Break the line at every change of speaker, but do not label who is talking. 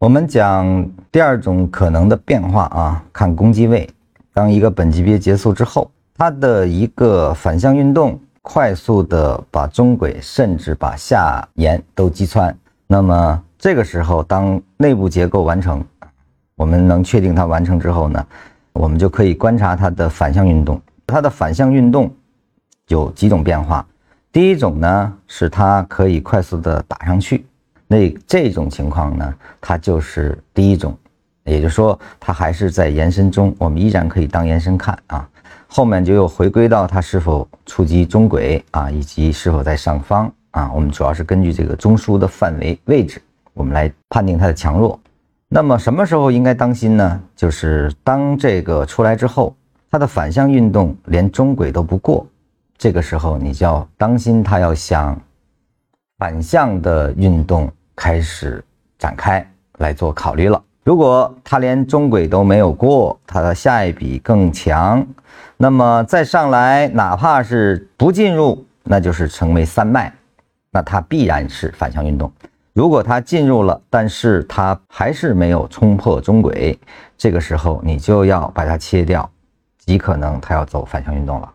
我们讲第二种可能的变化啊，看攻击位。当一个本级别结束之后，它的一个反向运动，快速的把中轨甚至把下沿都击穿。那么这个时候，当内部结构完成，我们能确定它完成之后呢，我们就可以观察它的反向运动。它的反向运动有几种变化。第一种呢，是它可以快速的打上去。那这种情况呢，它就是第一种，也就是说，它还是在延伸中，我们依然可以当延伸看啊。后面就又回归到它是否触及中轨啊，以及是否在上方啊。我们主要是根据这个中枢的范围位置，我们来判定它的强弱。那么什么时候应该当心呢？就是当这个出来之后，它的反向运动连中轨都不过，这个时候你就要当心它要向反向的运动。开始展开来做考虑了。如果它连中轨都没有过，它的下一笔更强，那么再上来，哪怕是不进入，那就是成为三脉，那它必然是反向运动。如果它进入了，但是它还是没有冲破中轨，这个时候你就要把它切掉，极可能它要走反向运动了。